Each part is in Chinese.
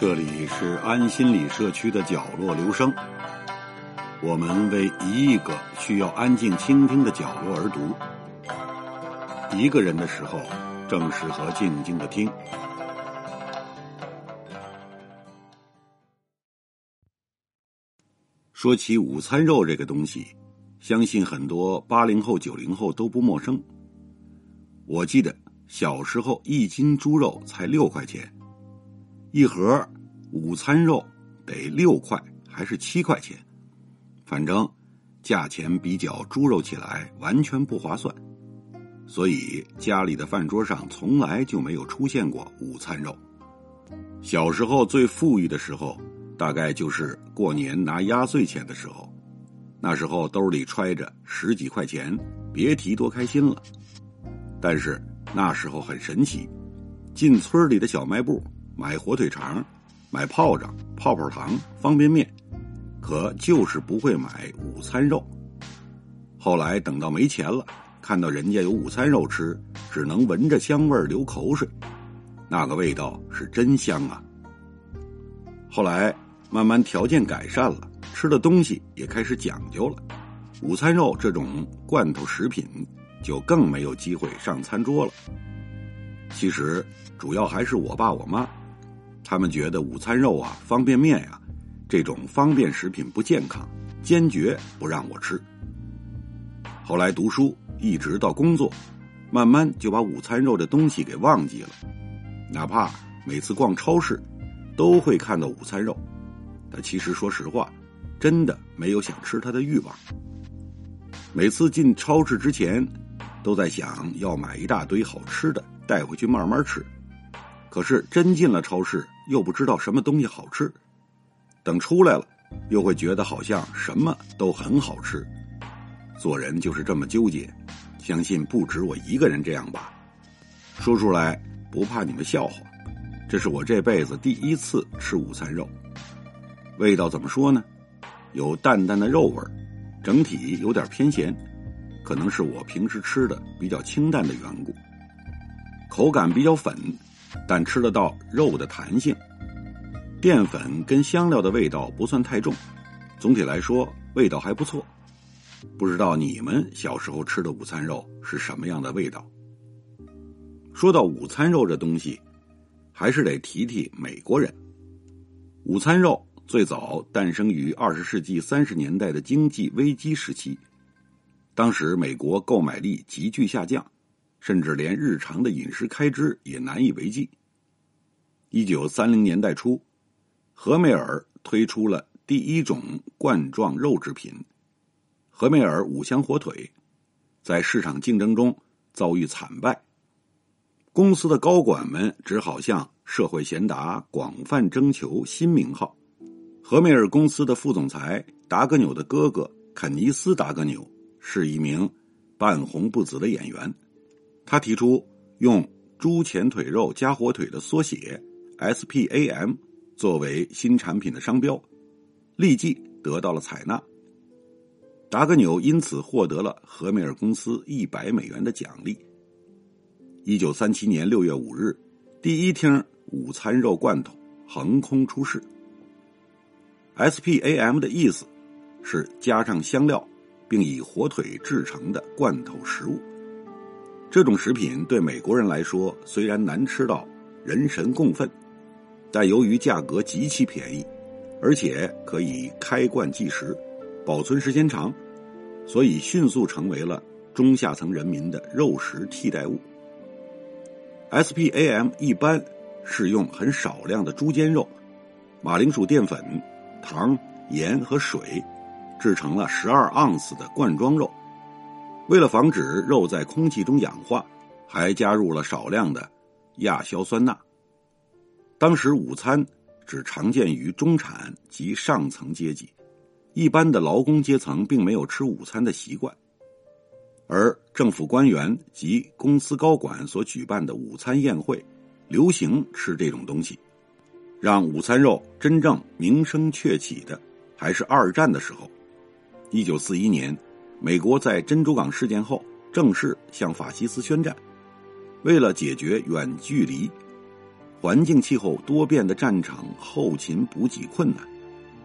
这里是安心理社区的角落，留声。我们为一亿个需要安静倾听的角落而读。一个人的时候，正适合静静的听。说起午餐肉这个东西，相信很多八零后、九零后都不陌生。我记得小时候，一斤猪肉才六块钱。一盒午餐肉得六块还是七块钱？反正价钱比较猪肉起来完全不划算，所以家里的饭桌上从来就没有出现过午餐肉。小时候最富裕的时候，大概就是过年拿压岁钱的时候，那时候兜里揣着十几块钱，别提多开心了。但是那时候很神奇，进村里的小卖部。买火腿肠，买炮仗、泡泡糖、方便面，可就是不会买午餐肉。后来等到没钱了，看到人家有午餐肉吃，只能闻着香味流口水，那个味道是真香啊！后来慢慢条件改善了，吃的东西也开始讲究了，午餐肉这种罐头食品就更没有机会上餐桌了。其实主要还是我爸我妈。他们觉得午餐肉啊、方便面呀，这种方便食品不健康，坚决不让我吃。后来读书一直到工作，慢慢就把午餐肉的东西给忘记了。哪怕每次逛超市，都会看到午餐肉，但其实说实话，真的没有想吃它的欲望。每次进超市之前，都在想要买一大堆好吃的带回去慢慢吃。可是真进了超市，又不知道什么东西好吃，等出来了，又会觉得好像什么都很好吃。做人就是这么纠结，相信不止我一个人这样吧。说出来不怕你们笑话，这是我这辈子第一次吃午餐肉，味道怎么说呢？有淡淡的肉味儿，整体有点偏咸，可能是我平时吃的比较清淡的缘故，口感比较粉。但吃得到肉的弹性，淀粉跟香料的味道不算太重，总体来说味道还不错。不知道你们小时候吃的午餐肉是什么样的味道？说到午餐肉这东西，还是得提提美国人。午餐肉最早诞生于二十世纪三十年代的经济危机时期，当时美国购买力急剧下降。甚至连日常的饮食开支也难以为继。一九三零年代初，何美尔推出了第一种罐状肉制品——何美尔五香火腿，在市场竞争中遭遇惨败。公司的高管们只好向社会贤达广泛征求新名号。何美尔公司的副总裁达格纽的哥哥肯尼斯·达格纽是一名半红不紫的演员。他提出用猪前腿肉加火腿的缩写 SPAM 作为新产品的商标，立即得到了采纳。达格纽因此获得了何梅尔公司一百美元的奖励。一九三七年六月五日，第一听午餐肉罐头横空出世。SPAM 的意思是加上香料，并以火腿制成的罐头食物。这种食品对美国人来说虽然难吃到人神共愤，但由于价格极其便宜，而且可以开罐即食，保存时间长，所以迅速成为了中下层人民的肉食替代物。SPAM 一般是用很少量的猪肩肉、马铃薯淀粉、糖、盐和水制成了十二盎司的罐装肉。为了防止肉在空气中氧化，还加入了少量的亚硝酸钠。当时午餐只常见于中产及上层阶级，一般的劳工阶层并没有吃午餐的习惯。而政府官员及公司高管所举办的午餐宴会，流行吃这种东西。让午餐肉真正名声鹊起的，还是二战的时候，一九四一年。美国在珍珠港事件后正式向法西斯宣战，为了解决远距离，环境气候多变的战场后勤补给困难，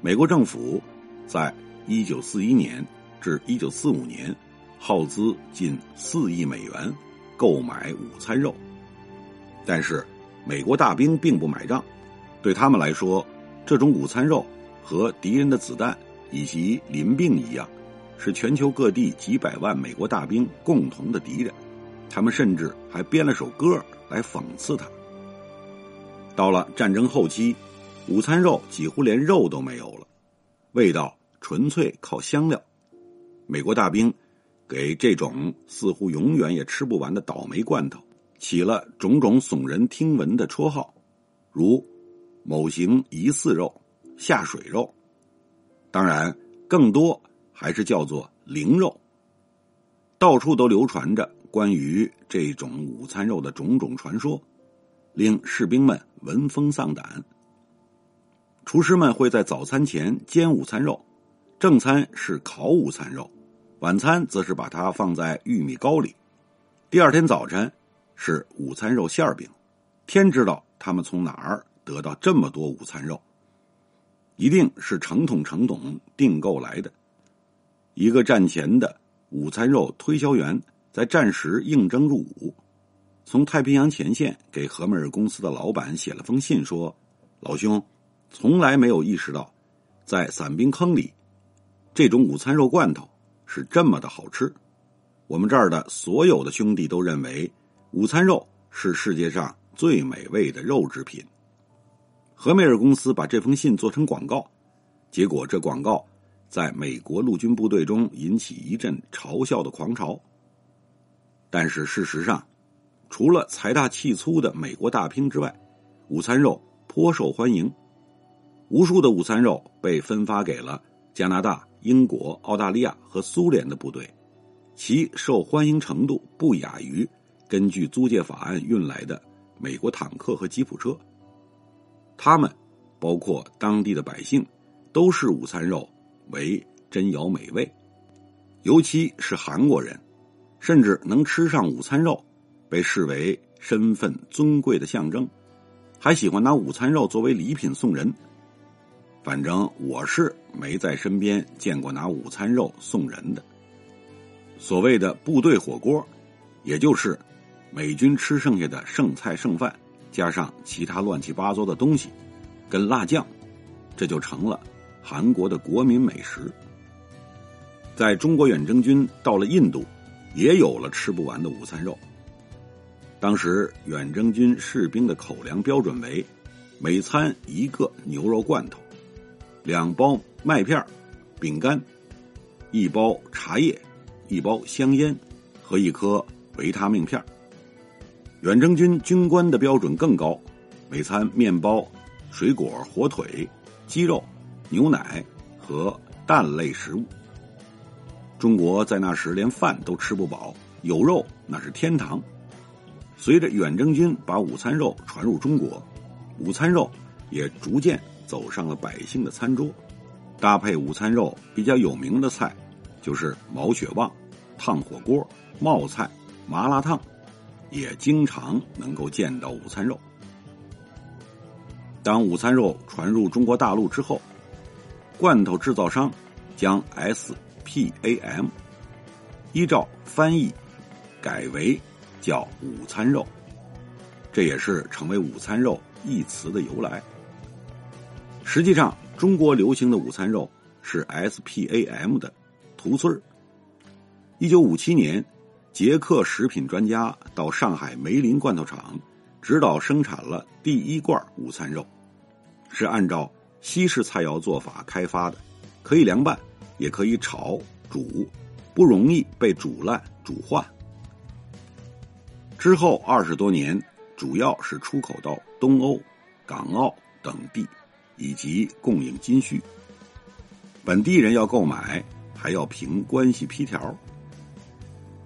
美国政府在一九四一年至一九四五年耗资近四亿美元购买午餐肉，但是美国大兵并不买账，对他们来说，这种午餐肉和敌人的子弹以及淋病一样，是全球各地几百万美国大兵共同的敌人。他们甚至还编了首歌来讽刺他。到了战争后期，午餐肉几乎连肉都没有了，味道纯粹靠香料。美国大兵给这种似乎永远也吃不完的倒霉罐头起了种种耸人听闻的绰号，如“某型疑似肉”“下水肉”，当然更多还是叫做“灵肉”。到处都流传着。关于这种午餐肉的种种传说，令士兵们闻风丧胆。厨师们会在早餐前煎午餐肉，正餐是烤午餐肉，晚餐则是把它放在玉米糕里。第二天早晨是午餐肉馅饼。天知道他们从哪儿得到这么多午餐肉，一定是成桶成桶订购来的。一个战前的午餐肉推销员。在战时应征入伍，从太平洋前线给何美尔公司的老板写了封信，说：“老兄，从来没有意识到，在伞兵坑里，这种午餐肉罐头是这么的好吃。我们这儿的所有的兄弟都认为，午餐肉是世界上最美味的肉制品。”何美尔公司把这封信做成广告，结果这广告在美国陆军部队中引起一阵嘲笑的狂潮。但是事实上，除了财大气粗的美国大兵之外，午餐肉颇受欢迎。无数的午餐肉被分发给了加拿大、英国、澳大利亚和苏联的部队，其受欢迎程度不亚于根据租借法案运来的美国坦克和吉普车。他们，包括当地的百姓，都视午餐肉为真肴美味，尤其是韩国人。甚至能吃上午餐肉，被视为身份尊贵的象征，还喜欢拿午餐肉作为礼品送人。反正我是没在身边见过拿午餐肉送人的。所谓的部队火锅，也就是美军吃剩下的剩菜剩饭，加上其他乱七八糟的东西，跟辣酱，这就成了韩国的国民美食。在中国远征军到了印度。也有了吃不完的午餐肉。当时远征军士兵的口粮标准为每餐一个牛肉罐头，两包麦片、饼干，一包茶叶，一包香烟和一颗维他命片。远征军军官的标准更高，每餐面包、水果、火腿、鸡肉、牛奶和蛋类食物。中国在那时连饭都吃不饱，有肉那是天堂。随着远征军把午餐肉传入中国，午餐肉也逐渐走上了百姓的餐桌。搭配午餐肉比较有名的菜，就是毛血旺、烫火锅、冒菜、麻辣烫，也经常能够见到午餐肉。当午餐肉传入中国大陆之后，罐头制造商将 S。P A M，依照翻译改为叫午餐肉，这也是成为午餐肉一词的由来。实际上，中国流行的午餐肉是 S P A M 的屠村儿。一九五七年，捷克食品专家到上海梅林罐头厂指导生产了第一罐午餐肉，是按照西式菜肴做法开发的，可以凉拌。也可以炒、煮，不容易被煮烂、煮坏。之后二十多年，主要是出口到东欧、港澳等地，以及供应金需。本地人要购买，还要凭关系批条。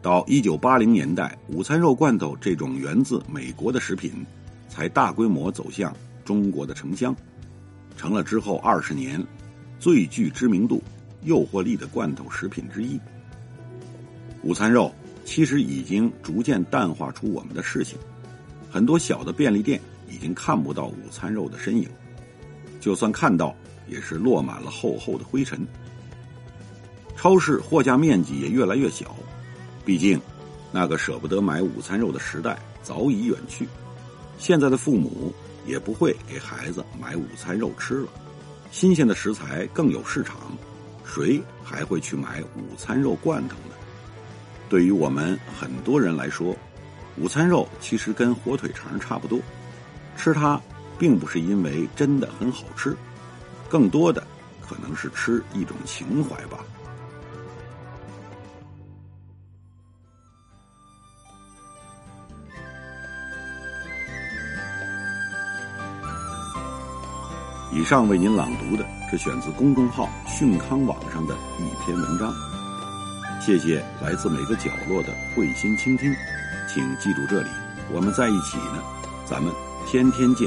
到一九八零年代，午餐肉罐头这种源自美国的食品，才大规模走向中国的城乡，成了之后二十年最具知名度。诱惑力的罐头食品之一，午餐肉其实已经逐渐淡化出我们的视线。很多小的便利店已经看不到午餐肉的身影，就算看到，也是落满了厚厚的灰尘。超市货架面积也越来越小，毕竟那个舍不得买午餐肉的时代早已远去。现在的父母也不会给孩子买午餐肉吃了，新鲜的食材更有市场，谁还会去买午餐肉罐头呢？对于我们很多人来说，午餐肉其实跟火腿肠差不多，吃它并不是因为真的很好吃，更多的可能是吃一种情怀吧。以上为您朗读的是选自公众号“讯康网”上的一篇文章。谢谢来自每个角落的慧心倾听，请记住这里，我们在一起呢，咱们天天见。